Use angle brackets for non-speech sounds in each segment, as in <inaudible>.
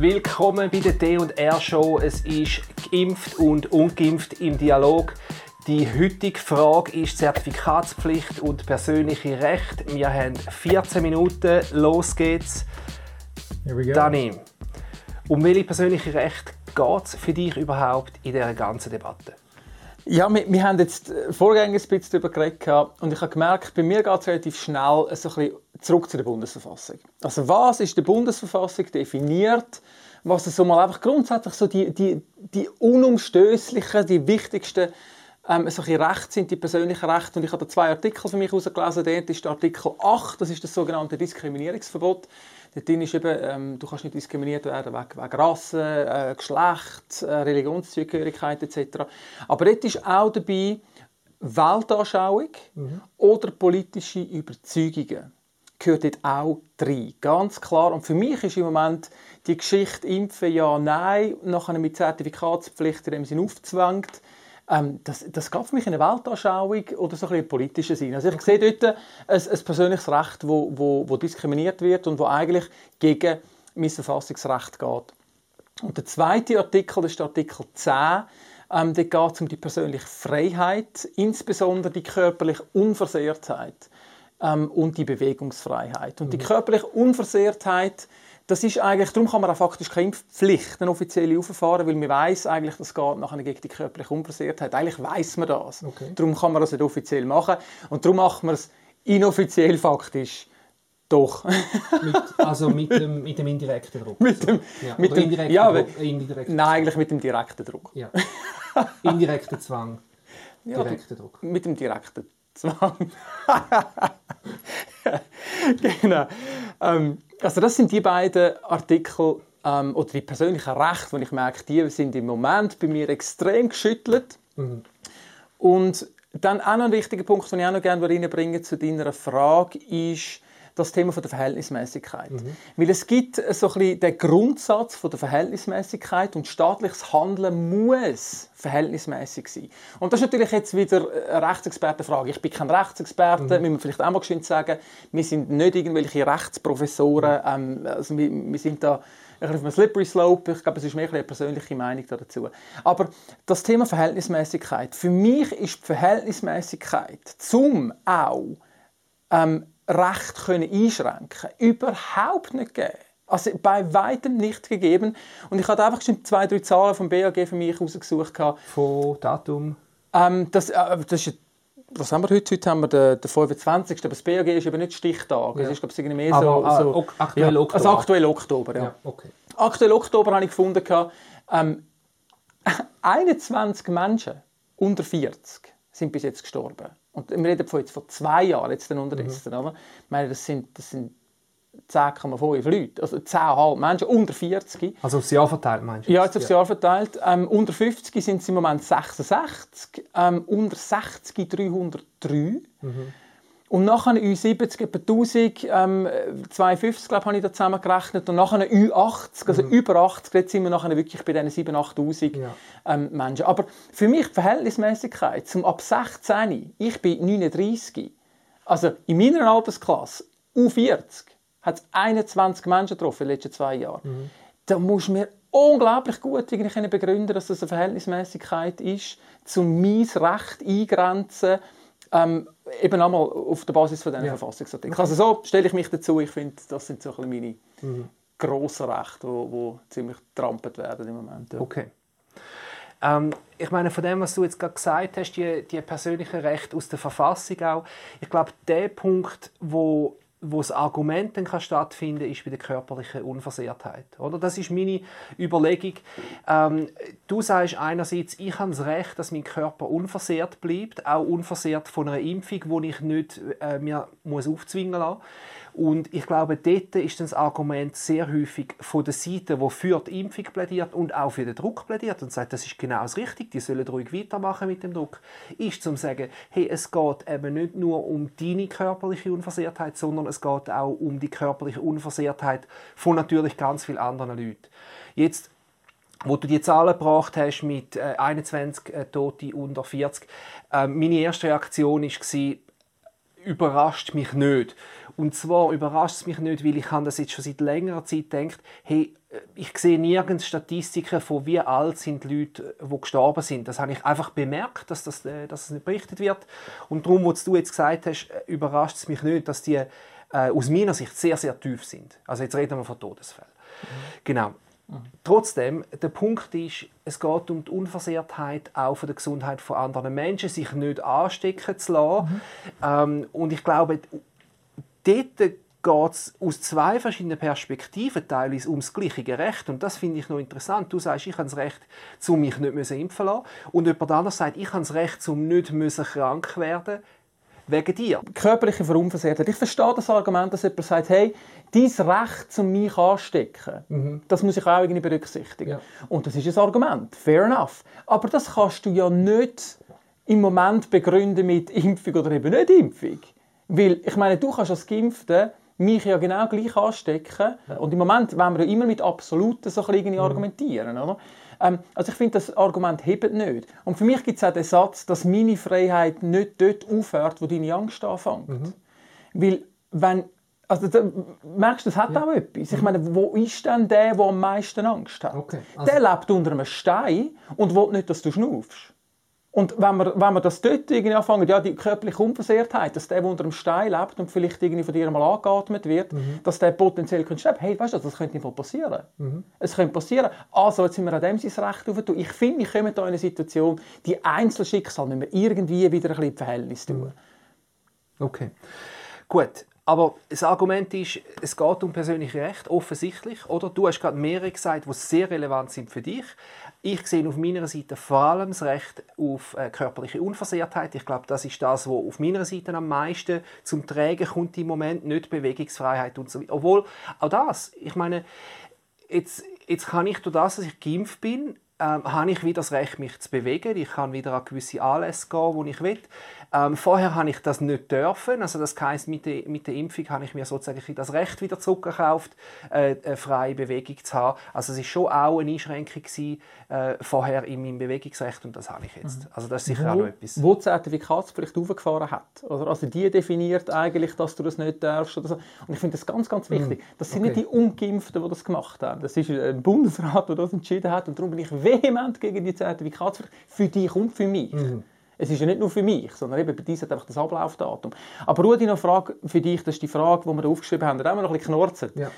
willkommen bei der D&R Show. Es ist geimpft und ungeimpft im Dialog. Die heutige Frage ist Zertifikatspflicht und persönliche Recht. Wir haben 14 Minuten. Los geht's. Here we go. Dani, um welche persönliche Recht geht es für dich überhaupt in dieser ganzen Debatte? Ja, wir, wir haben jetzt äh, vorgängig ein bisschen darüber geredet und ich habe gemerkt, bei mir geht es relativ schnell so ein bisschen zurück zu der Bundesverfassung. Also was ist die Bundesverfassung definiert? Was so mal einfach grundsätzlich so die, die, die unumstößlichen, die wichtigsten ähm, solche Rechte sind, die persönlichen Rechte. Und ich habe da zwei Artikel für mich herausgelesen. Der ist der Artikel 8, das ist das sogenannte Diskriminierungsverbot. Dort drin ist eben, ähm, du kannst nicht diskriminiert werden wegen, wegen Rasse, äh, Geschlecht, äh, Religionszugehörigkeit etc. Aber dort ist auch dabei Weltanschauung Mhm. oder politische Überzeugungen gehört dort auch rein. Ganz klar. Und für mich ist im Moment die Geschichte Impfen, ja, nein, nachher mit Zertifikatspflicht in dem Sinn aufzwängt. Ähm, das, das geht für mich in eine Weltanschauung oder so ein bisschen politische Sinn. Also ich sehe dort ein, ein persönliches Recht, wo, wo, wo diskriminiert wird und wo eigentlich gegen mein Verfassungsrecht geht. Und der zweite Artikel, das ist der Artikel 10, ähm, da geht es um die persönliche Freiheit, insbesondere die körperliche Unversehrtheit ähm, und die Bewegungsfreiheit. Und die körperliche Unversehrtheit, das ist eigentlich, darum kann man auch faktisch keine Impfpflicht, eine offizielle auffahren, weil man weiß eigentlich, das geht nachher gegen die körperliche Unversehrtheit. Eigentlich weiß man das. Okay. Darum kann man das nicht offiziell machen. Und darum macht man es inoffiziell faktisch doch. <laughs> Mit, also mit dem, mit dem indirekten Druck. mit dem, ja. mit dem indirekten ja, Druck. äh, indirekten Nein, eigentlich mit dem direkten Druck. Ja. Indirekter Zwang. <laughs> Ja, Direkter Druck. Mit dem direkten Zwang. <laughs> genau. Ähm, also das sind die beiden Artikel ähm, oder die persönlichen Rechte, die ich merke, die sind im Moment bei mir extrem geschüttelt. Und dann auch noch ein wichtiger Punkt, den ich auch noch gerne reinbringen zu deiner Frage, ist das Thema von der Verhältnismäßigkeit. Weil es gibt so ein bisschen den Grundsatz von der Verhältnismäßigkeit und staatliches Handeln muss verhältnismäßig sein. Und das ist natürlich jetzt wieder eine Rechtsexpertenfrage. Ich bin kein Rechtsexperte, müssen wir vielleicht auch mal geschwind sagen. Wir sind nicht irgendwelche Rechtsprofessoren. Ähm, also wir, wir sind da ein auf einem Slippery Slope. Ich glaube, es ist mehr eine persönliche Meinung dazu. Aber das Thema Verhältnismäßigkeit. Für mich ist die Verhältnismäßigkeit zum auch ähm, Recht können einschränken überhaupt nicht gegeben. Also bei weitem nicht gegeben. Und ich hatte einfach schon zwei, drei Zahlen vom BAG für mich rausgesucht. gehabt. Von Datum. Ähm, das, äh, das ist was haben wir heute? Heute haben wir den, den 25. Aber das BAG ist eben nicht Stichtag. Es Ja. ist, glaube ich, irgendwie mehr so... so ok- aktuell ja, Oktober. Also aktuell Oktober, ja. Ja, okay. Aktuell Oktober habe ich gefunden, ähm, <laughs> 21 Menschen unter 40 sind bis jetzt gestorben. Und wir reden von jetzt von zwei Jahren jetzt dann unterdessen. Oder? Ich meine, das sind, das sind 10,5 Leute, also 10,5 Menschen unter 40. Also aufs Jahr verteilt, meinst du? Ja, jetzt aufs Jahr verteilt. Ähm, unter 50 sind es im Moment 66, ähm, unter 60 303. Und nachher Ü70 etwa 1000, ähm, 250 glaube habe ich da zusammengerechnet. Und nachher Ü80, also über 80, jetzt sind wir nachher wirklich bei diesen 7'000, 8'000 Ja. ähm, Menschen. Aber für mich die Verhältnismäßigkeit zum ab 16, ich bin 39, also in meiner Altersklasse, U40, hat es 21 Menschen getroffen in den letzten zwei Jahren. Da musst du mir unglaublich gut irgendwie können begründen, dass das eine Verhältnismäßigkeit ist, zum mein Recht eingrenzen, ähm, eben einmal auf der Basis von diesen Ja. Verfassungsartikeln. Also so stelle ich mich dazu. Ich finde, das sind so ein bisschen meine grossen Rechte, die, die ziemlich trampelt werden im Moment. Ja. Okay. Ähm, ich meine, von dem, was du jetzt gerade gesagt hast, die, die persönlichen Rechte aus der Verfassung auch, ich glaube, der Punkt, wo wo das Argument dann kann stattfinden ist bei der körperlichen Unversehrtheit. Oder? Das ist meine Überlegung. Ähm, du sagst einerseits, ich habe das Recht, dass mein Körper unversehrt bleibt, auch unversehrt von einer Impfung, die ich nicht äh, mir muss aufzwingen lassen und ich glaube, dort ist das Argument sehr häufig von der Seite, die für die Impfung plädiert und auch für den Druck plädiert und sagt, das ist genau das Richtige, die sollen ruhig weitermachen mit dem Druck, ist zum sagen, hey, es geht eben nicht nur um deine körperliche Unversehrtheit, sondern es geht auch um die körperliche Unversehrtheit von natürlich ganz vielen anderen Leuten. Jetzt wo du die Zahlen gebracht hast mit äh, 21 äh, Tote unter 40, äh, meine erste Reaktion war, überrascht mich nicht. Und zwar überrascht es mich nicht, weil ich habe das jetzt schon seit längerer Zeit denkt, hey, ich sehe nirgends Statistiken von wie alt sind die Leute, die gestorben sind. Das habe ich einfach bemerkt, dass das, äh, dass das nicht berichtet wird. Und darum, was du jetzt gesagt hast, äh, überrascht es mich nicht, dass die äh, aus meiner Sicht sehr, sehr tief sind. Also jetzt reden wir von Todesfällen. Mhm. Genau. Trotzdem, der Punkt ist, es geht um die Unversehrtheit auch von der Gesundheit von anderen Menschen, sich nicht anstecken zu lassen. Mhm. Ähm, und ich glaube, dort geht es aus zwei verschiedenen Perspektiven teilweise ums gleiche Recht. Und das finde ich noch interessant. Du sagst, ich habe das Recht, um mich nicht impfen zu lassen. Und jemand anderes sagt, ich habe das Recht, um nicht krank werden wegen dir. Körperliche Verunversehrtheit. Ich verstehe das Argument, dass jemand sagt, hey, dein Recht, um mich anstecken, mhm. das muss ich auch irgendwie berücksichtigen. Ja. Und das ist ein Argument. Fair enough. Aber das kannst du ja nicht im Moment begründen mit Impfung oder eben nicht Impfung. Weil, ich meine, du kannst als Geimpfte mich ja genau gleich anstecken. Und im Moment wollen wir ja immer mit Absoluten so ein mhm. argumentieren. Oder? Ähm, also ich finde, das Argument hebt nicht. Und für mich gibt es auch den Satz, dass meine Freiheit nicht dort aufhört, wo deine Angst anfängt. Mhm. Weil, wenn also da, merkst du, das hat ja. auch etwas. Ich mhm. meine, wo ist denn der, der am meisten Angst hat? Okay. Also der lebt unter einem Stein und will nicht, dass du schnaufst. Und wenn wir, wenn wir das dort irgendwie anfangen, ja, die körperliche Unversehrtheit, dass der, der unter dem Stein lebt und vielleicht irgendwie von dir mal angeatmet wird, mhm. dass der potenziell könnte sterben. Hey, weißt du, das könnte nicht passieren. Mhm. Es könnte passieren. Also, jetzt sind wir an dem sein Recht auf. Ich finde, wir kommen hier in eine Situation, die Einzelschicksal müssen wir irgendwie wieder ein bisschen Verhältnis tun. Mhm. Okay. Gut. Aber das Argument ist, es geht um persönliche Rechte, offensichtlich. Oder? Du hast gerade mehrere gesagt, die sehr relevant sind für dich. Ich sehe auf meiner Seite vor allem das Recht auf äh, körperliche Unversehrtheit. Ich glaube, das ist das, was auf meiner Seite am meisten zum Tragen kommt im Moment, nicht Bewegungsfreiheit und so weiter. Obwohl, auch das, ich meine, jetzt, jetzt kann ich durch das, dass ich geimpft bin, ähm, habe ich wieder das Recht, mich zu bewegen. Ich kann wieder an gewisse Anlässe gehen, wo ich will. Ähm, vorher habe ich das nicht dürfen. Also das heisst, mit der, mit der Impfung habe ich mir sozusagen das Recht wieder zurückgekauft, äh, eine freie Bewegung zu haben. Also es war schon auch eine Einschränkung gewesen, äh, vorher in meinem Bewegungsrecht und das habe ich jetzt. Mhm. Also das ist sicher wo, auch noch etwas. Wo die Zertifikatspflicht aufgefahren hat. Oder? Also die definiert eigentlich, dass du das nicht darfst. Oder so. Und ich finde das ganz, ganz wichtig. Mhm. Das sind okay. nicht die Ungeimpften, die das gemacht haben. Das ist ein Bundesrat, der das entschieden hat und darum bin ich vehement gegen die Zertifikatspflicht für dich und für mich. Mhm. Es ist ja nicht nur für mich, sondern eben bei dir hat einfach das Ablaufdatum. Aber Rudi, noch eine Frage für dich, das ist die Frage, die wir aufgeschrieben haben, da haben wir noch ein bisschen geknorzelt. Ja.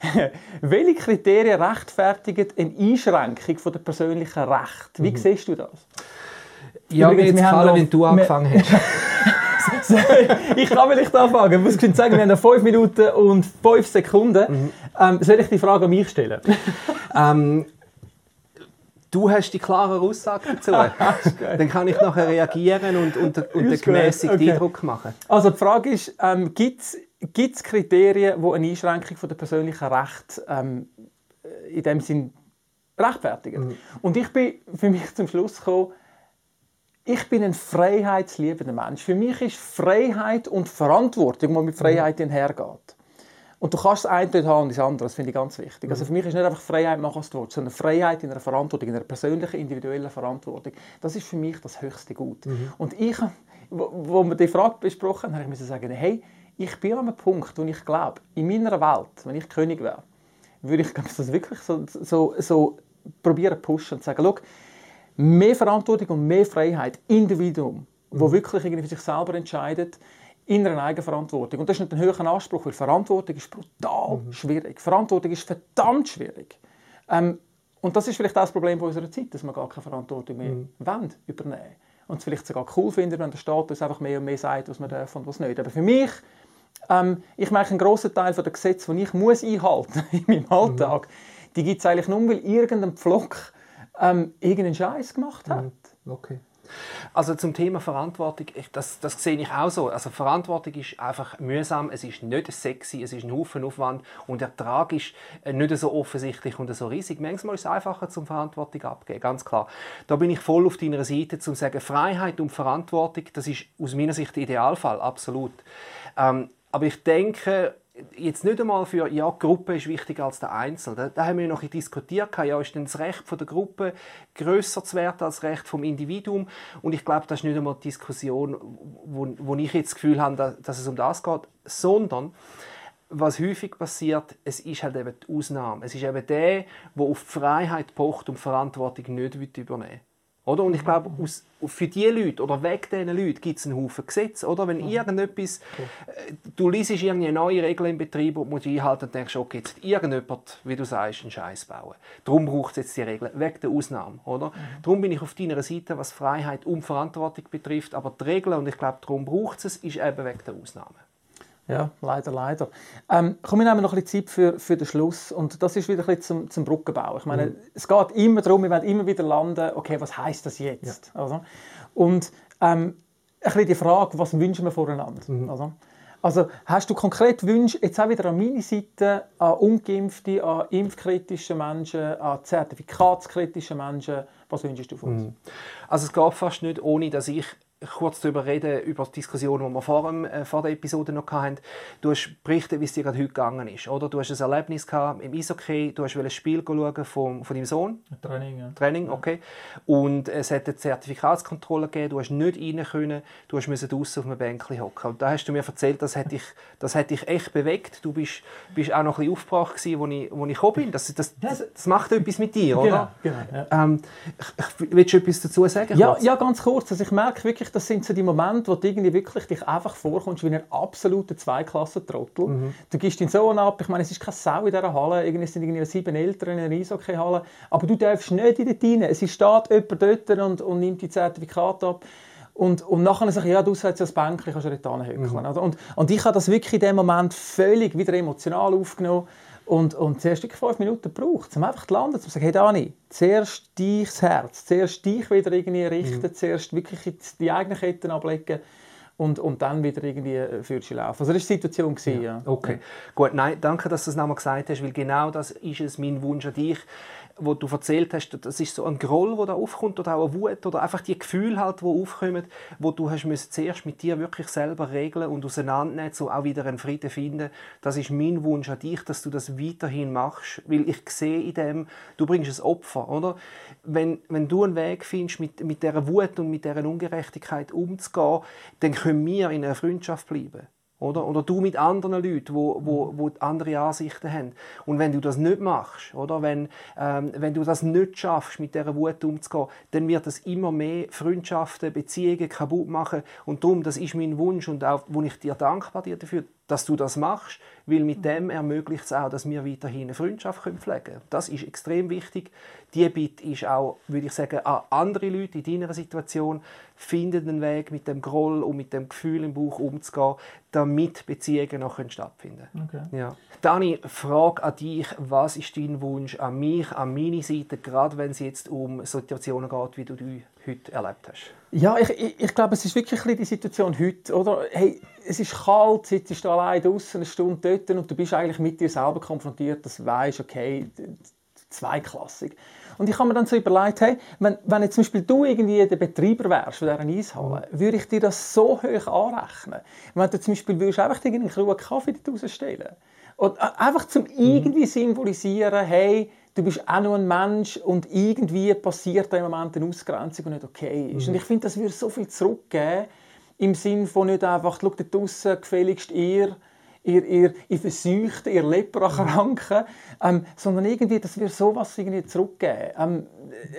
<laughs> Welche Kriterien rechtfertigen eine Einschränkung von der persönlichen Recht? Wie mhm. siehst du das? Ja, mir jetzt gefallen, wenn du angefangen hast. <laughs> ich kann vielleicht anfangen. Ich muss sagen, wir haben noch 5 Minuten und 5 Sekunden. Mhm. Ähm, soll ich die Frage an mich stellen? <laughs> ähm, Du hast die klare Aussage dazu. <laughs> Dann kann ich nachher reagieren und, und, und einen gemäßigten okay. Eindruck machen. Also die Frage ist, ähm, gibt es Kriterien, die eine Einschränkung von der persönlichen Rechte ähm, in dem Sinn rechtfertigen? Mhm. Und ich bin für mich zum Schluss gekommen, ich bin ein freiheitsliebender Mensch. Für mich ist Freiheit und Verantwortung, die mit Freiheit mhm. einhergeht. Und du kannst das eine nicht haben und das andere, das finde ich ganz wichtig. Also für mich ist nicht einfach Freiheit machen, was du willst, sondern Freiheit in einer Verantwortung, in einer persönlichen, individuellen Verantwortung. Das ist für mich das höchste Gut. Mhm. Und ich, wo, wo wir die Frage besprochen haben, habe ich sagen, hey, ich bin an einem Punkt, wo ich glaube, in meiner Welt, wenn ich König wäre, würde ich das wirklich so, so, so probieren pushen und sagen, schau, mehr Verantwortung und mehr Freiheit, Individuum, mhm. wo wirklich irgendwie für sich selber entscheidet, inneren Eigenverantwortung. Und das ist nicht ein höherer Anspruch, weil Verantwortung ist brutal mhm. schwierig. Verantwortung ist verdammt schwierig. Ähm, und das ist vielleicht auch das Problem unserer Zeit, dass wir gar keine Verantwortung mehr mhm. wollen, übernehmen Und es vielleicht sogar cool finden, wenn der Staat uns einfach mehr und mehr sagt, was man darf und was nicht. Aber für mich, ähm, ich merke, einen grossen Teil der Gesetze, die ich muss einhalten <laughs> in meinem Alltag, mhm. die gibt es eigentlich nur, weil irgendein Pflock ähm, irgendeinen Scheiß gemacht hat. Mhm. Okay. Also zum Thema Verantwortung, das, das sehe ich auch so. Also Verantwortung ist einfach mühsam, es ist nicht sexy, es ist ein Haufen Aufwand und Ertrag ist äh, nicht so offensichtlich und so riesig. Manchmal ist es einfacher, zum Verantwortung abgeben, ganz klar. Da bin ich voll auf deiner Seite, zum sagen, Freiheit und Verantwortung, das ist aus meiner Sicht der Idealfall, absolut. Ähm, aber ich denke, jetzt nicht einmal für, ja, die Gruppe ist wichtiger als der Einzelne. Da, da haben wir noch diskutiert, ja, ist denn das Recht von der Gruppe grösser zu werden als das Recht vom Individuum? Und ich glaube, das ist nicht einmal die Diskussion, wo, wo ich jetzt das Gefühl habe, dass, dass es um das geht, sondern was häufig passiert, es ist halt eben die Ausnahme. Es ist eben der, der auf die Freiheit pocht und Verantwortung nicht übernehmen will. Oder? Und ich glaube, aus, für diese Leute oder wegen diesen Leuten gibt es einen Haufen Gesetze. Oder? Wenn mhm. irgendetwas, äh, du liest irgendeine neue Regel im Betrieb und musst einhalten und denkst, okay, jetzt irgendjemand, wie du sagst, einen Scheiß bauen. Darum braucht es jetzt die Regeln, wegen der Ausnahme. Oder? Mhm. Darum bin ich auf deiner Seite, was Freiheit und Verantwortung betrifft. Aber die Regeln, und ich glaube, darum braucht es, ist eben wegen der Ausnahme. Ja, leider, leider. Ähm, komm, wir nehmen noch ein bisschen Zeit für, für den Schluss. Und das ist wieder ein bisschen zum, zum Brückenbau. Ich meine, mhm. es geht immer darum, wir werden immer wieder landen, okay, was heißt das jetzt? Ja. Also, und ähm, ein bisschen die Frage, was wünschen wir voneinander? Mhm. Also, also, hast du konkret Wünsche, jetzt auch wieder an meine Seite, an ungeimpfte, an impfkritische Menschen, an zertifikatskritische Menschen, was wünschst du von uns? Mhm. Also es geht fast nicht, ohne dass ich kurz darüber reden, über die Diskussion, die wir vor, dem, äh, vor der Episode noch hatten. Du hast berichtet, wie es dir gerade heute gegangen ist. Oder? Du hast ein Erlebnis gehabt im Eishockey, du hast ein Spiel schauen von, von deinem Sohn. Training, ja. Training, okay. Und es hat eine Zertifikatskontrolle gegeben, du hast nicht rein können, du musst draußen auf einem Bänkchen hocken. Und da hast du mir erzählt, das hat dich, <laughs> das hat dich echt bewegt. Du bist, bist auch noch ein bisschen aufgebracht gewesen, als ich, als ich gekommen bin. Das, das, das, das macht etwas mit dir, oder? Genau, genau ja. ähm, willst du etwas dazu sagen? Ja, ja, ganz kurz. Also ich merke wirklich, das sind so die Momente, wo du irgendwie wirklich dich einfach vorkommst wie ein absoluter Zweiklassentrottel. Mhm. Du gibst deinen Sohn ab, ich meine, es ist keine Sau in dieser Halle, irgendwie sind irgendwie sieben Eltern in einer Eishockey-Halle, aber du darfst nicht in die rein. Es steht jemand dort und, und nimmt die Zertifikate ab. Und, und nachher sagen, ja, du sollst ja das Bänkchen, kannst du nicht hinhöckeln. Mhm. Und, und ich habe das wirklich in dem Moment völlig wieder emotional aufgenommen. Und, und zuerst fünf Minuten gebraucht, um einfach zu landen, um zu sagen, hey Dani, zuerst dich das Herz, zuerst dich wieder irgendwie richten, mhm. zuerst wirklich die eigenen Ketten ablegen und, und dann wieder irgendwie für sie laufen. Also das war die Situation. Gewesen, ja. ja. Okay, gut. Nein, danke, dass du das nochmal gesagt hast, weil genau das ist es, mein Wunsch an dich wo du erzählt hast, das ist so ein Groll, der da aufkommt oder auch eine Wut oder einfach die Gefühle halt, die aufkommen, wo du hast müssen zuerst mit dir wirklich selber regeln und auseinandernehmen, so auch wieder einen Frieden finden. Das ist mein Wunsch an dich, dass du das weiterhin machst, weil ich sehe in dem, du bringst ein Opfer, oder? Wenn, wenn du einen Weg findest, mit, mit dieser Wut und mit dieser Ungerechtigkeit umzugehen, dann können wir in einer Freundschaft bleiben. Oder? oder du mit anderen Leuten, wo, wo, wo andere Ansichten haben. Und wenn du das nicht machst, oder? Wenn, ähm, wenn du das nicht schaffst, mit dieser Wut umzugehen, dann wird das immer mehr Freundschaften, Beziehungen kaputt machen. Und darum, das ist mein Wunsch und auch, wo ich dir dankbar dir dafür, dass du das machst, weil mit dem ermöglicht es auch, dass wir weiterhin eine Freundschaft pflegen können. Das ist extrem wichtig. Die Bitte ist auch, würde ich sagen, an andere Leute in deiner Situation, finden einen Weg, mit dem Groll und mit dem Gefühl im Bauch umzugehen, damit Beziehungen noch stattfinden können. Okay. Ja. Dani, Frage an dich, was ist dein Wunsch an mich, an meine Seite, gerade wenn es jetzt um Situationen geht, wie du die heute erlebt hast? Ja, ich, ich, ich glaube, es ist wirklich die Situation heute, oder? Hey, es ist kalt, sitzt du allein draußen eine Stunde dort und du bist eigentlich mit dir selber konfrontiert, dass du weißt, okay, zweiklassig. Und ich habe mir dann so überlegt, hey, wenn, wenn jetzt zum Beispiel du irgendwie der Betreiber wärst von dieser Eishalle, mhm. würde ich dir das so hoch anrechnen. Wenn du zum Beispiel würdest einfach einen Krug Kaffee dort rausstellen und einfach zum mhm. irgendwie symbolisieren, hey, du bist auch nur ein Mensch und irgendwie passiert da im Moment eine Ausgrenzung, die nicht okay ist. Mhm. Und ich finde, das würde so viel zurückgeben, im Sinne von nicht einfach, schau da draussen, gefälligst ihr, ihr, ihr, ihr Verseuchten, ihr Leprakranken, ähm, sondern irgendwie, dass wir sowas irgendwie zurückgeben. Ähm,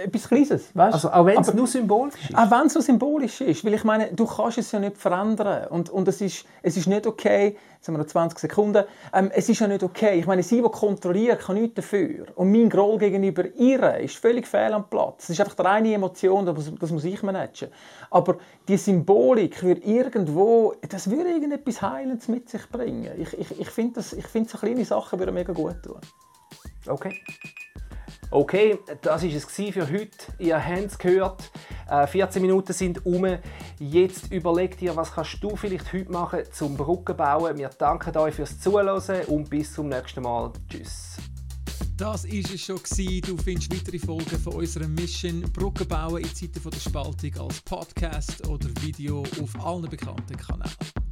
etwas Kleines, weißt? Also auch wenn es nur symbolisch ist? Auch wenn es nur symbolisch ist, weil ich meine, du kannst es ja nicht verändern und, und es, ist, es ist nicht okay, jetzt haben wir noch 20 Sekunden, ähm, es ist ja nicht okay, ich meine, sie, die kontrolliert, kann nichts dafür und mein Groll gegenüber ihr ist völlig fehl am Platz. Es ist einfach eine reine Emotion, das muss, das muss ich managen. Aber die Symbolik würde irgendwo, das würde irgendetwas Heilendes mit sich bringen. Ich, ich, ich finde, find, so kleine Sachen würden mega gut tun. Okay. Okay, das war es für heute. Ihr habt es gehört. 14 äh, Minuten sind um. Jetzt überleg dir, was kannst du vielleicht heute machen zum Brücken bauen. Wir danken euch fürs Zuhören und bis zum nächsten Mal. Tschüss. Das war es schon. Du findest weitere Folgen von unserer Mission Brücken bauen in Zeiten der Spaltung als Podcast oder Video auf allen bekannten Kanälen.